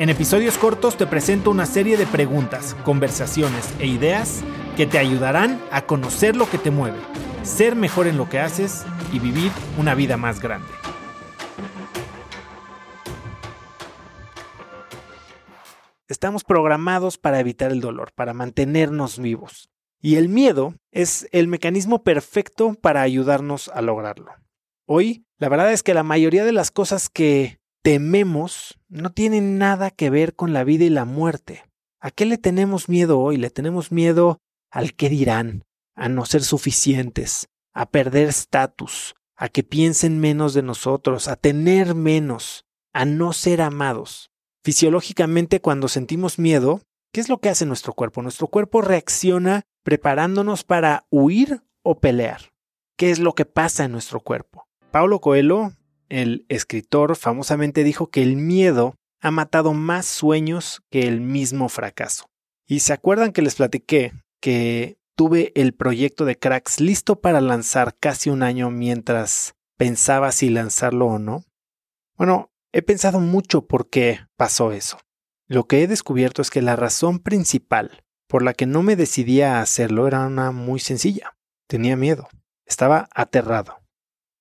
En episodios cortos te presento una serie de preguntas, conversaciones e ideas que te ayudarán a conocer lo que te mueve, ser mejor en lo que haces y vivir una vida más grande. Estamos programados para evitar el dolor, para mantenernos vivos. Y el miedo es el mecanismo perfecto para ayudarnos a lograrlo. Hoy, la verdad es que la mayoría de las cosas que tememos no tiene nada que ver con la vida y la muerte. ¿A qué le tenemos miedo hoy? Le tenemos miedo al qué dirán, a no ser suficientes, a perder estatus, a que piensen menos de nosotros, a tener menos, a no ser amados. Fisiológicamente, cuando sentimos miedo, ¿qué es lo que hace nuestro cuerpo? Nuestro cuerpo reacciona preparándonos para huir o pelear. ¿Qué es lo que pasa en nuestro cuerpo? Paulo Coelho el escritor famosamente dijo que el miedo ha matado más sueños que el mismo fracaso. Y se acuerdan que les platiqué que tuve el proyecto de Cracks listo para lanzar casi un año mientras pensaba si lanzarlo o no. Bueno, he pensado mucho por qué pasó eso. Lo que he descubierto es que la razón principal por la que no me decidía a hacerlo era una muy sencilla. Tenía miedo. Estaba aterrado.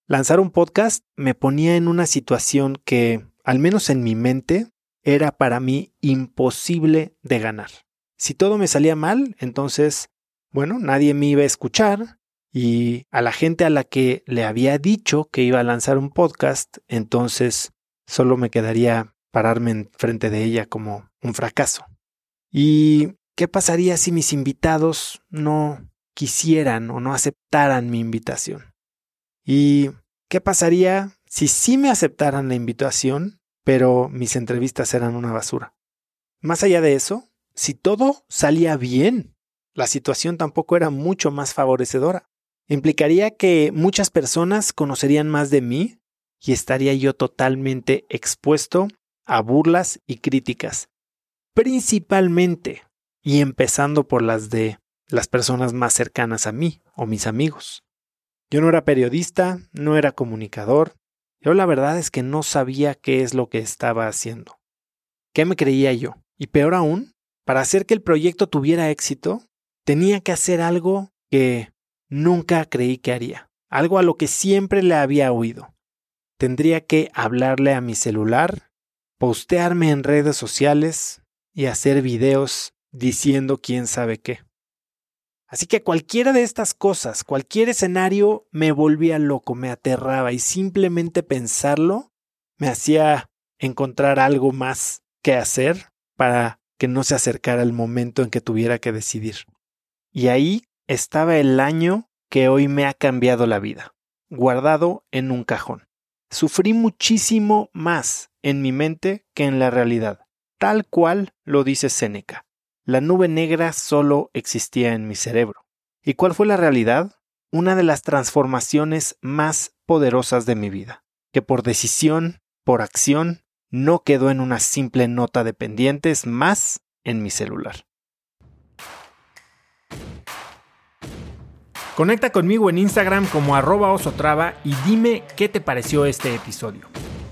Lanzar un podcast me ponía en una situación que, al menos en mi mente, era para mí imposible de ganar. Si todo me salía mal, entonces, bueno, nadie me iba a escuchar y a la gente a la que le había dicho que iba a lanzar un podcast, entonces solo me quedaría pararme en frente de ella como un fracaso. ¿Y qué pasaría si mis invitados no quisieran o no aceptaran mi invitación? ¿Y qué pasaría si sí me aceptaran la invitación, pero mis entrevistas eran una basura? Más allá de eso, si todo salía bien, la situación tampoco era mucho más favorecedora. Implicaría que muchas personas conocerían más de mí y estaría yo totalmente expuesto a burlas y críticas, principalmente y empezando por las de las personas más cercanas a mí o mis amigos. Yo no era periodista, no era comunicador. Yo la verdad es que no sabía qué es lo que estaba haciendo. ¿Qué me creía yo? Y peor aún, para hacer que el proyecto tuviera éxito, tenía que hacer algo que nunca creí que haría, algo a lo que siempre le había oído. Tendría que hablarle a mi celular, postearme en redes sociales y hacer videos diciendo quién sabe qué. Así que cualquiera de estas cosas, cualquier escenario me volvía loco, me aterraba y simplemente pensarlo me hacía encontrar algo más que hacer para que no se acercara el momento en que tuviera que decidir. Y ahí estaba el año que hoy me ha cambiado la vida, guardado en un cajón. Sufrí muchísimo más en mi mente que en la realidad, tal cual lo dice Séneca. La nube negra solo existía en mi cerebro. ¿Y cuál fue la realidad? Una de las transformaciones más poderosas de mi vida, que por decisión, por acción, no quedó en una simple nota de pendientes más en mi celular. Conecta conmigo en Instagram como arroba osotrava y dime qué te pareció este episodio.